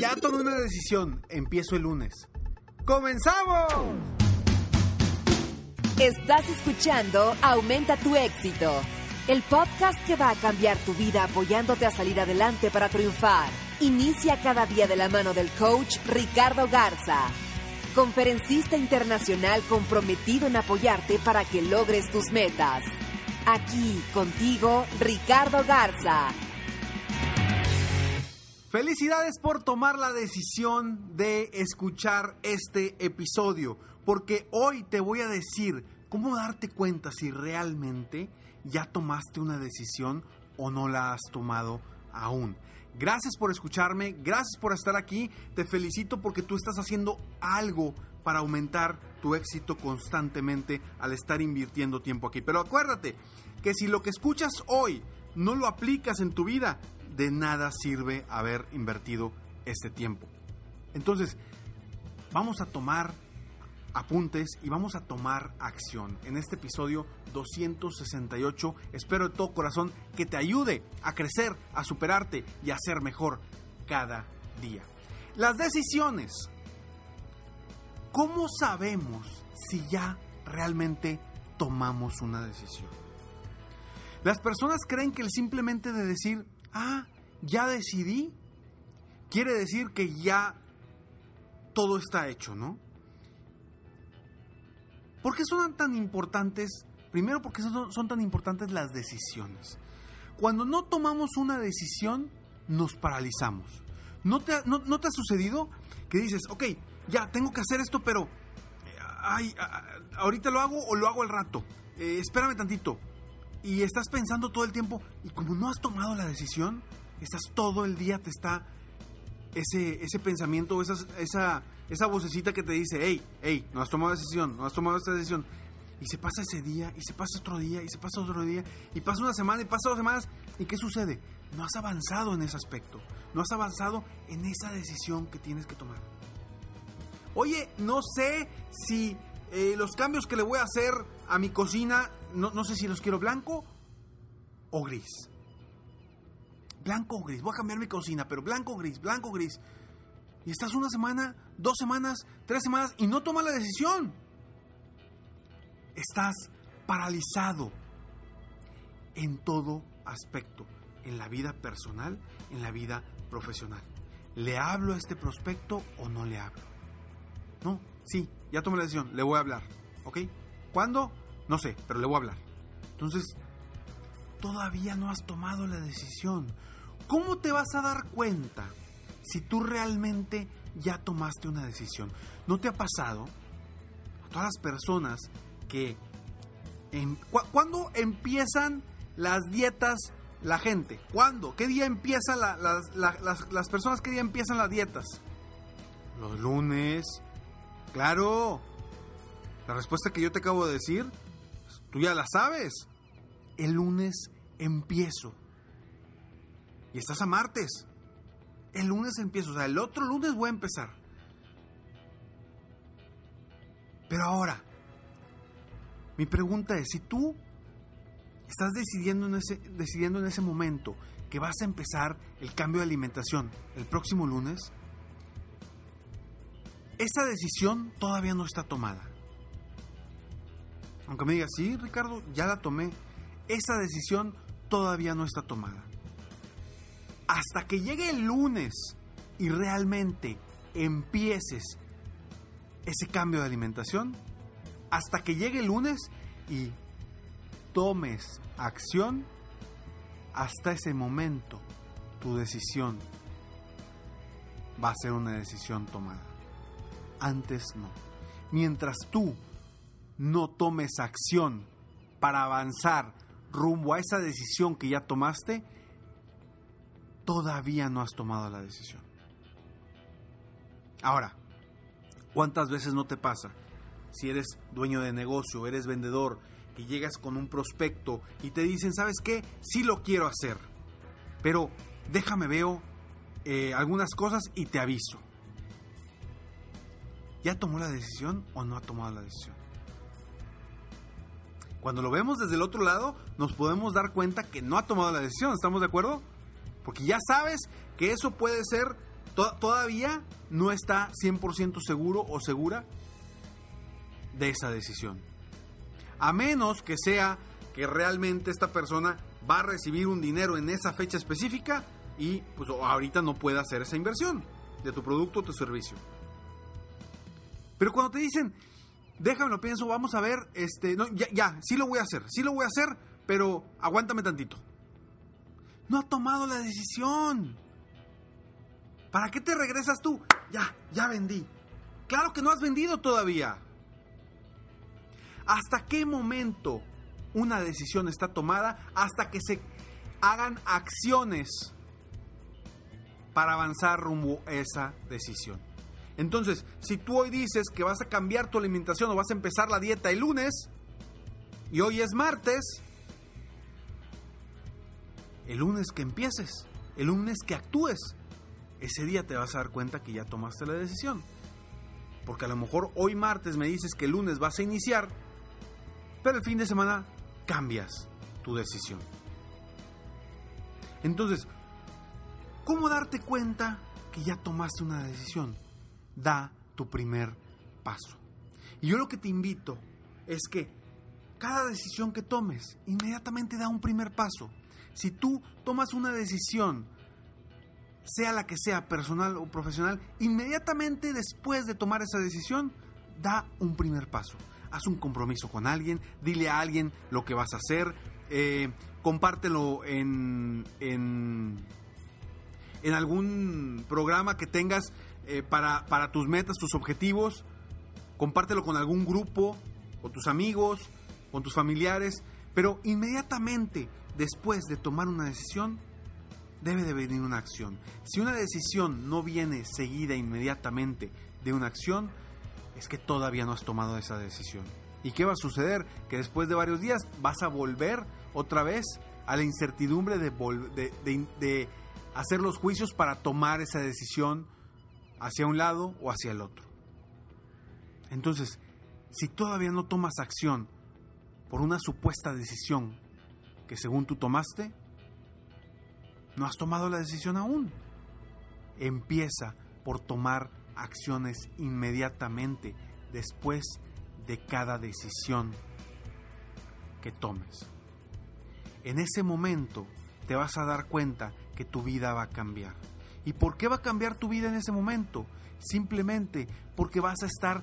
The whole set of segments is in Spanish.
Ya tomé una decisión. Empiezo el lunes. ¡Comenzamos! Estás escuchando Aumenta tu éxito, el podcast que va a cambiar tu vida apoyándote a salir adelante para triunfar. Inicia cada día de la mano del coach Ricardo Garza, conferencista internacional comprometido en apoyarte para que logres tus metas. Aquí contigo, Ricardo Garza. Felicidades por tomar la decisión de escuchar este episodio, porque hoy te voy a decir cómo darte cuenta si realmente ya tomaste una decisión o no la has tomado aún. Gracias por escucharme, gracias por estar aquí, te felicito porque tú estás haciendo algo para aumentar tu éxito constantemente al estar invirtiendo tiempo aquí. Pero acuérdate que si lo que escuchas hoy no lo aplicas en tu vida, de nada sirve haber invertido este tiempo. Entonces, vamos a tomar apuntes y vamos a tomar acción. En este episodio 268 espero de todo corazón que te ayude a crecer, a superarte y a ser mejor cada día. Las decisiones. ¿Cómo sabemos si ya realmente tomamos una decisión? Las personas creen que el simplemente de decir, ah, ya decidí, quiere decir que ya todo está hecho, ¿no? ¿Por qué son tan importantes? Primero porque son, tan importantes las decisiones. Cuando no tomamos una decisión, nos paralizamos. ¿No te, ha sucedido que dices, ok, ya tengo que hacer esto, pero ay, ahorita lo hago o lo hago al rato? Eh, espérame tantito y estás pensando todo el tiempo y como no has tomado la decisión, estás todo el día, te está ese, ese pensamiento, esa, esa, esa vocecita que te dice, hey, hey, no has tomado decisión, no has tomado esta decisión. Y se pasa ese día, y se pasa otro día, y se pasa otro día, y pasa una semana, y pasa dos semanas, ¿y qué sucede? No has avanzado en ese aspecto, no has avanzado en esa decisión que tienes que tomar. Oye, no sé si eh, los cambios que le voy a hacer a mi cocina, no, sé si los quiero blanco o gris. Blanco o gris. Voy a cambiar mi cocina, pero blanco o gris, blanco o gris. Y estás una semana, dos semanas, tres semanas y no tomas la decisión. Estás paralizado en todo aspecto, en la vida personal, en la vida profesional. ¿Le hablo a este prospecto o no le hablo? No, sí, ya tomé la decisión, le voy a hablar. ¿Ok? ¿Cuándo? No sé, pero le voy a hablar. Entonces, todavía no has tomado la decisión. ¿Cómo te vas a dar cuenta si tú realmente ya tomaste una decisión? ¿No te ha pasado? A todas las personas que... En, ¿Cuándo empiezan las dietas la gente? ¿Cuándo? ¿Qué día empiezan las, las personas? ¿Qué día empiezan las dietas? Los lunes, Claro. La respuesta que yo te acabo de decir, tú ya la sabes. El lunes empiezo. Y estás a martes. El lunes empiezo. O sea, el otro lunes voy a empezar. Pero ahora, mi pregunta es, si tú estás decidiendo en ese, decidiendo en ese momento que vas a empezar el cambio de alimentación el próximo lunes, esa decisión todavía no está tomada. Aunque me digas, sí, Ricardo, ya la tomé. Esa decisión todavía no está tomada. Hasta que llegue el lunes y realmente empieces ese cambio de alimentación hasta que llegue el lunes y tomes acción, hasta ese momento tu decisión va a ser una decisión tomada. Antes no. Mientras tú no tomes acción para avanzar rumbo a esa decisión que ya tomaste, todavía no has tomado la decisión. Ahora, ¿cuántas veces no te pasa? Si eres dueño de negocio, eres vendedor, que llegas con un prospecto y te dicen, ¿sabes qué? Sí lo quiero hacer, pero déjame veo eh, algunas cosas y te aviso. ¿Ya tomó la decisión o no ha tomado la decisión? Cuando lo vemos desde el otro lado, nos podemos dar cuenta que no ha tomado la decisión, ¿estamos de acuerdo? Porque ya sabes que eso puede ser, todavía no está 100% seguro o segura de esa decisión. A menos que sea que realmente esta persona va a recibir un dinero en esa fecha específica y pues ahorita no puede hacer esa inversión de tu producto o tu servicio. Pero cuando te dicen, déjame lo pienso, vamos a ver, este, no, ya, ya, sí lo voy a hacer, sí lo voy a hacer, pero aguántame tantito. No ha tomado la decisión. ¿Para qué te regresas tú? Ya, ya vendí. Claro que no has vendido todavía. ¿Hasta qué momento una decisión está tomada? Hasta que se hagan acciones para avanzar rumbo a esa decisión. Entonces, si tú hoy dices que vas a cambiar tu alimentación o vas a empezar la dieta el lunes, y hoy es martes, el lunes que empieces, el lunes que actúes, ese día te vas a dar cuenta que ya tomaste la decisión. Porque a lo mejor hoy martes me dices que el lunes vas a iniciar, pero el fin de semana cambias tu decisión. Entonces, ¿cómo darte cuenta que ya tomaste una decisión? Da tu primer paso. Y yo lo que te invito es que cada decisión que tomes, inmediatamente da un primer paso. Si tú tomas una decisión, sea la que sea, personal o profesional, inmediatamente después de tomar esa decisión, da un primer paso. Haz un compromiso con alguien, dile a alguien lo que vas a hacer, eh, compártelo en, en, en algún programa que tengas eh, para, tus metas, tus objetivos. Compártelo con algún grupo, con tus amigos, con tus familiares. Pero inmediatamente después de tomar una decisión, debe de venir una acción. Si una decisión no viene seguida inmediatamente de una acción, es que todavía no has tomado esa decisión. ¿Y qué va a suceder? Que después de varios días vas a volver otra vez a la incertidumbre de hacer los juicios para tomar esa decisión hacia un lado o hacia el otro. Entonces, si todavía no tomas acción por una supuesta decisión que según tú tomaste, no has tomado la decisión aún. Empieza por tomar acciones inmediatamente después de cada decisión que tomes. En ese momento te vas a dar cuenta que tu vida va a cambiar. ¿Y por qué va a cambiar tu vida en ese momento? Simplemente porque vas a estar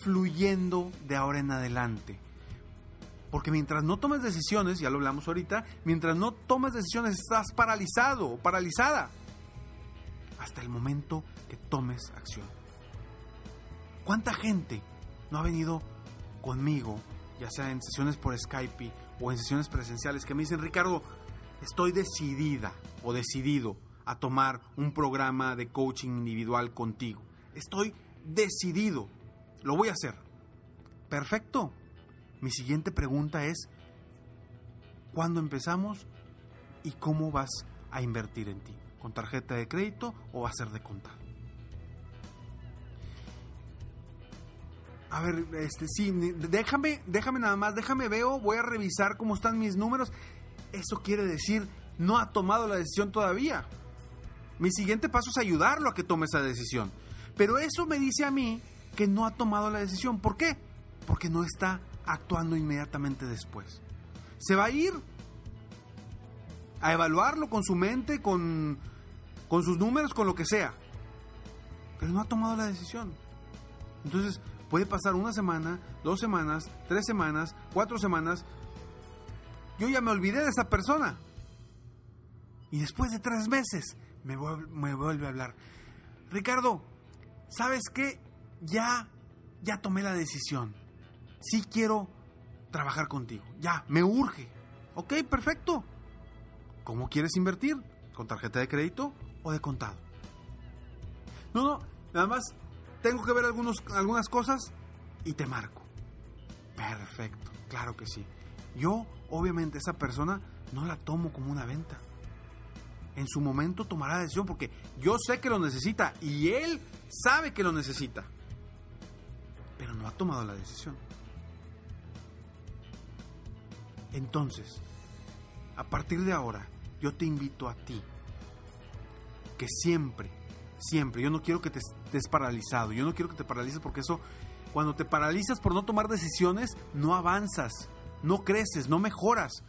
fluyendo de ahora en adelante. Porque mientras no tomes decisiones, ya lo hablamos ahorita, mientras no tomes decisiones estás paralizado o paralizada. Hasta el momento que tomes acción. ¿Cuánta gente no ha venido conmigo, ya sea en sesiones por Skype o en sesiones presenciales, que me dicen, Ricardo, estoy decidida o decidido a tomar un programa de coaching individual contigo. Estoy decidido. Lo voy a hacer. Perfecto. Mi siguiente pregunta es, ¿cuándo empezamos y cómo vas a invertir en ti? ¿Con tarjeta de crédito o va a ser de contado? A ver, este sí, déjame, déjame nada más, déjame veo, voy a revisar cómo están mis números. Eso quiere decir, no ha tomado la decisión todavía. Mi siguiente paso es ayudarlo a que tome esa decisión. Pero eso me dice a mí que no ha tomado la decisión. ¿Por qué? Porque no está actuando inmediatamente después. Se va a ir a evaluarlo con su mente, con, con sus números, con lo que sea. pero no ha tomado la decisión. Entonces, puede pasar una semana, dos semanas, tres semanas, cuatro semanas. Yo ya me olvidé de esa persona. Y después de tres meses me, me vuelve a hablar. Ricardo, ¿sabes qué? Ya, ya tomé la decisión. Sí quiero trabajar contigo. Ya, me urge. Ok, perfecto. ¿Cómo quieres invertir? ¿Con tarjeta de crédito o de contado? No, no, nada más tengo que ver algunos, algunas cosas y te marco. Perfecto, claro que sí. Yo, obviamente, esa persona no la tomo como una venta. En su momento tomará la decisión porque yo sé que lo necesita y él sabe que lo necesita. Pero no ha tomado la decisión. Entonces, a partir de ahora, yo te invito a ti que siempre, siempre, yo no quiero que te estés paralizado, yo no quiero que te paralices porque eso, cuando te paralizas por no tomar decisiones, no avanzas, no creces, no mejoras,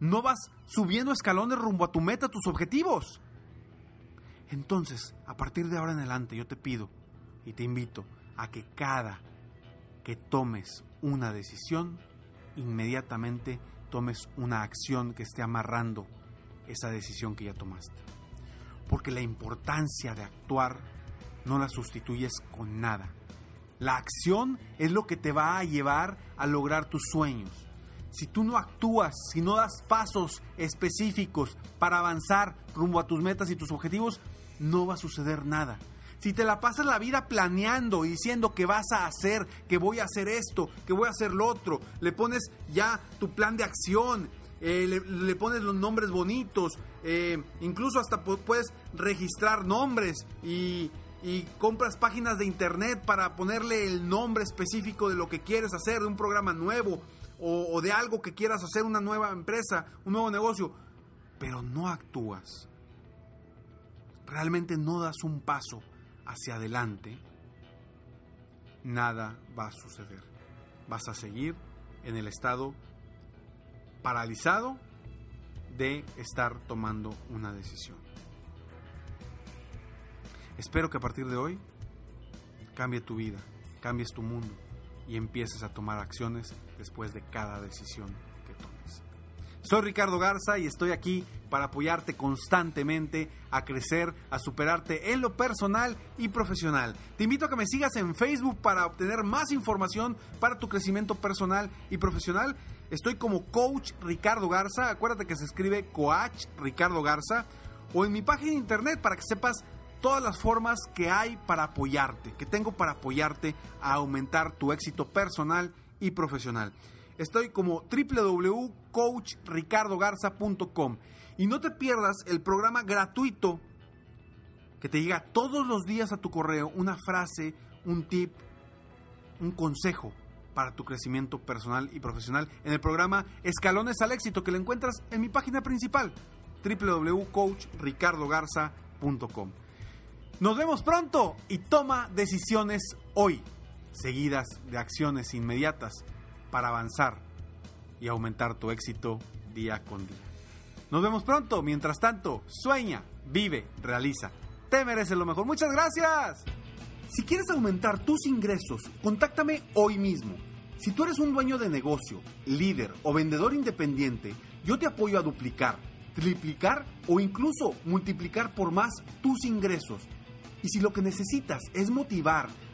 no vas subiendo escalones rumbo a tu meta, a tus objetivos. Entonces, a partir de ahora en adelante, yo te pido y te invito a que cada que tomes una decisión, inmediatamente tomes una acción que esté amarrando esa decisión que ya tomaste. Porque la importancia de actuar no la sustituyes con nada. La acción es lo que te va a llevar a lograr tus sueños. Si tú no actúas, si no das pasos específicos para avanzar rumbo a tus metas y tus objetivos, no va a suceder nada. Si te la pasas la vida planeando y diciendo que vas a hacer, que voy a hacer esto, que voy a hacer lo otro, le pones ya tu plan de acción, eh, le, pones los nombres bonitos, eh, incluso hasta puedes registrar nombres y, compras páginas de internet para ponerle el nombre específico de lo que quieres hacer, de un programa nuevo o, de algo que quieras hacer, una nueva empresa, un nuevo negocio, pero no actúas. Realmente no das un paso hacia adelante, nada va a suceder. Vas a seguir en el estado paralizado de estar tomando una decisión. Espero que a partir de hoy cambie tu vida, cambies tu mundo y empieces a tomar acciones después de cada decisión que tomes. Soy Ricardo Garza y estoy aquí para apoyarte constantemente a crecer, a superarte en lo personal y profesional. Te invito a que me sigas en Facebook para obtener más información para tu crecimiento personal y profesional. Estoy como Coach Ricardo Garza, acuérdate que se escribe Coach Ricardo Garza, o en mi página internet para que sepas todas las formas que hay para apoyarte, que tengo para apoyarte a aumentar tu éxito personal y profesional. Estoy como www.coachricardogarza.com y no te pierdas el programa gratuito que te llega todos los días a tu correo una frase, un tip, un consejo para tu crecimiento personal y profesional en el programa Escalones al Éxito que lo encuentras en mi página principal www.coachricardogarza.com. Nos vemos pronto y toma decisiones hoy, seguidas de acciones inmediatas para avanzar y aumentar tu éxito día con día. Nos vemos pronto. Mientras tanto, sueña, vive, realiza. Te mereces lo mejor. Muchas gracias. Si quieres aumentar tus ingresos, contáctame hoy mismo. Si tú eres un dueño de negocio, líder o vendedor independiente, yo te apoyo a duplicar, triplicar o incluso multiplicar por más tus ingresos. Y si lo que necesitas es motivar